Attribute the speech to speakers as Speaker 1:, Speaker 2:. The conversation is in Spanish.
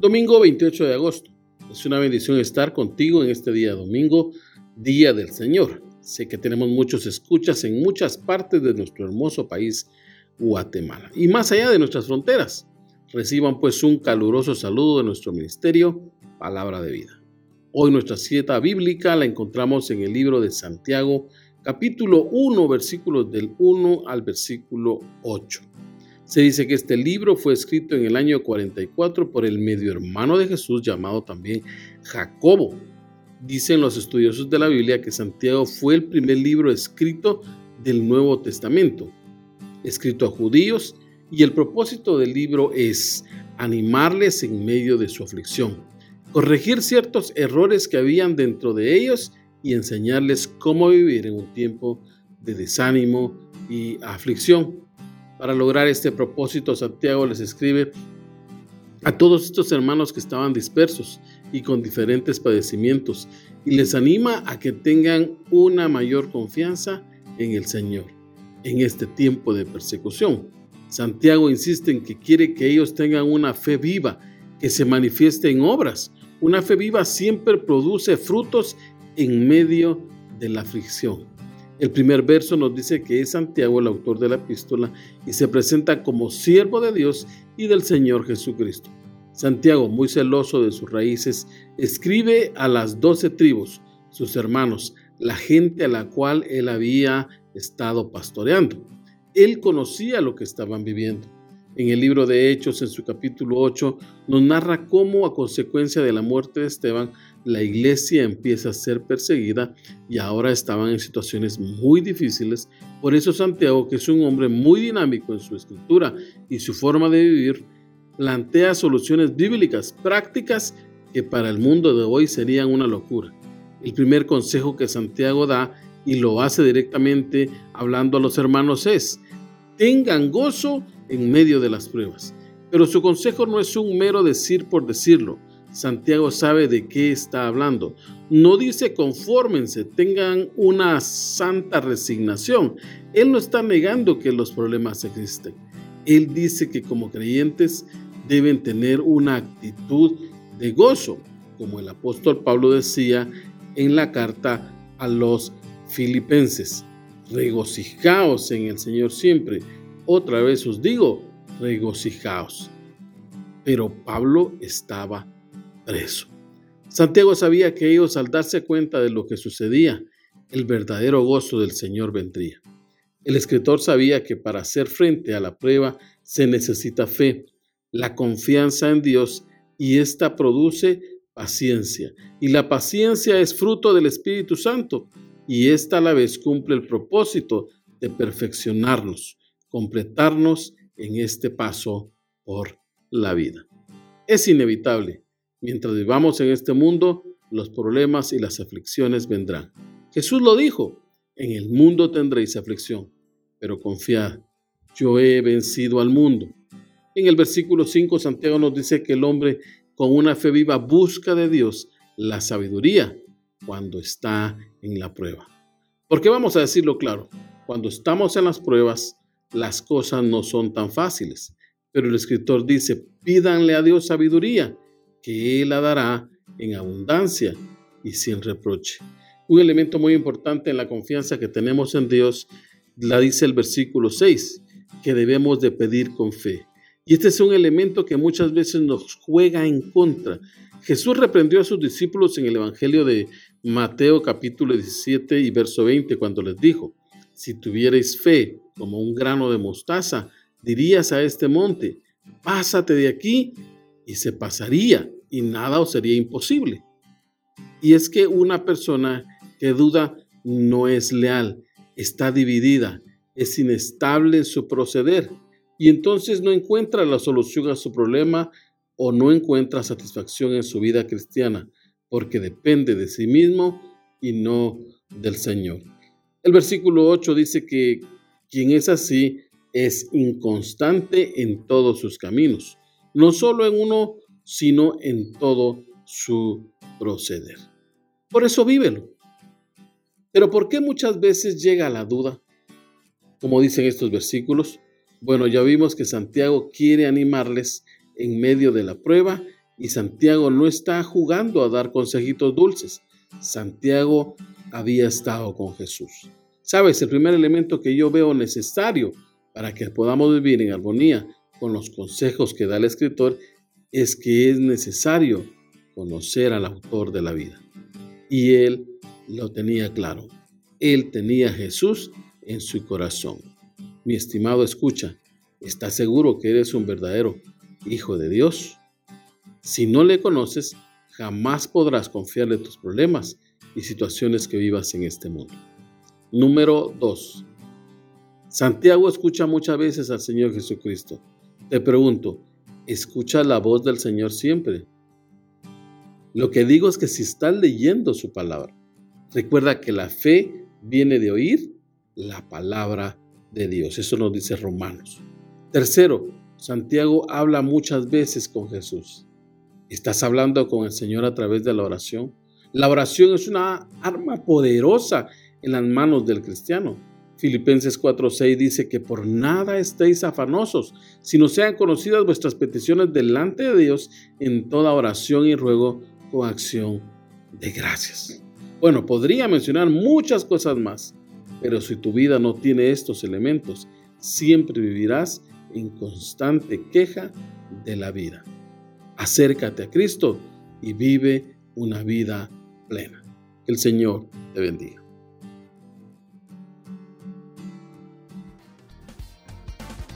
Speaker 1: Domingo 28 de agosto. Es una bendición estar contigo en este día domingo, Día del Señor. Sé que tenemos muchos escuchas en muchas partes de nuestro hermoso país, Guatemala, y más allá de nuestras fronteras. Reciban pues un caluroso saludo de nuestro ministerio, Palabra de Vida. Hoy nuestra cita bíblica la encontramos en el libro de Santiago, capítulo 1, versículos del 1 al versículo 8. Se dice que este libro fue escrito en el año 44 por el medio hermano de Jesús llamado también Jacobo. Dicen los estudiosos de la Biblia que Santiago fue el primer libro escrito del Nuevo Testamento, escrito a judíos, y el propósito del libro es animarles en medio de su aflicción, corregir ciertos errores que habían dentro de ellos y enseñarles cómo vivir en un tiempo de desánimo y aflicción. Para lograr este propósito, Santiago les escribe a todos estos hermanos que estaban dispersos y con diferentes padecimientos y les anima a que tengan una mayor confianza en el Señor en este tiempo de persecución. Santiago insiste en que quiere que ellos tengan una fe viva que se manifieste en obras. Una fe viva siempre produce frutos en medio de la aflicción. El primer verso nos dice que es Santiago el autor de la epístola y se presenta como siervo de Dios y del Señor Jesucristo. Santiago, muy celoso de sus raíces, escribe a las doce tribus, sus hermanos, la gente a la cual él había estado pastoreando. Él conocía lo que estaban viviendo. En el libro de Hechos, en su capítulo 8, nos narra cómo a consecuencia de la muerte de Esteban, la iglesia empieza a ser perseguida y ahora estaban en situaciones muy difíciles. Por eso Santiago, que es un hombre muy dinámico en su escritura y su forma de vivir, plantea soluciones bíblicas prácticas que para el mundo de hoy serían una locura. El primer consejo que Santiago da y lo hace directamente hablando a los hermanos es, tengan gozo en medio de las pruebas. Pero su consejo no es un mero decir por decirlo, Santiago sabe de qué está hablando. No dice confórmense, tengan una santa resignación. Él no está negando que los problemas existen. Él dice que como creyentes deben tener una actitud de gozo, como el apóstol Pablo decía en la carta a los filipenses. Regocijaos en el Señor siempre. Otra vez os digo, regocijaos. Pero Pablo estaba preso. Santiago sabía que ellos al darse cuenta de lo que sucedía, el verdadero gozo del Señor vendría. El escritor sabía que para hacer frente a la prueba se necesita fe, la confianza en Dios y esta produce paciencia. Y la paciencia es fruto del Espíritu Santo y esta a la vez cumple el propósito de perfeccionarnos, completarnos en este paso por la vida. Es inevitable Mientras vivamos en este mundo, los problemas y las aflicciones vendrán. Jesús lo dijo, en el mundo tendréis aflicción, pero confiad, yo he vencido al mundo. En el versículo 5 Santiago nos dice que el hombre con una fe viva busca de Dios la sabiduría cuando está en la prueba. Porque vamos a decirlo claro, cuando estamos en las pruebas, las cosas no son tan fáciles. Pero el escritor dice, pídanle a Dios sabiduría que Él la dará en abundancia y sin reproche. Un elemento muy importante en la confianza que tenemos en Dios, la dice el versículo 6, que debemos de pedir con fe. Y este es un elemento que muchas veces nos juega en contra. Jesús reprendió a sus discípulos en el Evangelio de Mateo capítulo 17 y verso 20 cuando les dijo, si tuvierais fe como un grano de mostaza, dirías a este monte, pásate de aquí y se pasaría y nada os sería imposible. Y es que una persona que duda no es leal, está dividida, es inestable en su proceder y entonces no encuentra la solución a su problema o no encuentra satisfacción en su vida cristiana porque depende de sí mismo y no del Señor. El versículo 8 dice que quien es así es inconstante en todos sus caminos, no solo en uno, sino en todo su proceder. Por eso vívelo. Pero ¿por qué muchas veces llega la duda? Como dicen estos versículos, bueno, ya vimos que Santiago quiere animarles en medio de la prueba y Santiago no está jugando a dar consejitos dulces. Santiago había estado con Jesús. Sabes, el primer elemento que yo veo necesario para que podamos vivir en armonía con los consejos que da el escritor es que es necesario conocer al autor de la vida. Y él lo tenía claro. Él tenía a Jesús en su corazón. Mi estimado escucha, ¿estás seguro que eres un verdadero hijo de Dios? Si no le conoces, jamás podrás confiarle tus problemas y situaciones que vivas en este mundo. Número 2. Santiago escucha muchas veces al Señor Jesucristo. Te pregunto, ¿escucha la voz del Señor siempre? Lo que digo es que si estás leyendo su palabra, recuerda que la fe viene de oír la palabra de Dios. Eso nos dice Romanos. Tercero, Santiago habla muchas veces con Jesús. ¿Estás hablando con el Señor a través de la oración? La oración es una arma poderosa en las manos del cristiano. Filipenses 4:6 dice que por nada estéis afanosos, sino sean conocidas vuestras peticiones delante de Dios en toda oración y ruego con acción de gracias. Bueno, podría mencionar muchas cosas más, pero si tu vida no tiene estos elementos, siempre vivirás en constante queja de la vida. Acércate a Cristo y vive una vida plena. El Señor te bendiga.